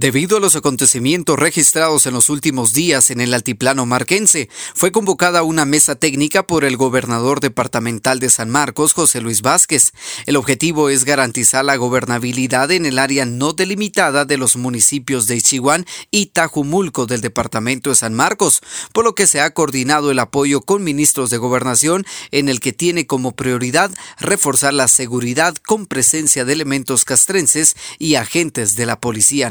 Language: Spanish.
Debido a los acontecimientos registrados en los últimos días en el altiplano marquense, fue convocada una mesa técnica por el gobernador departamental de San Marcos, José Luis Vázquez. El objetivo es garantizar la gobernabilidad en el área no delimitada de los municipios de Ichihuán y Tajumulco del departamento de San Marcos, por lo que se ha coordinado el apoyo con ministros de gobernación en el que tiene como prioridad reforzar la seguridad con presencia de elementos castrenses y agentes de la Policía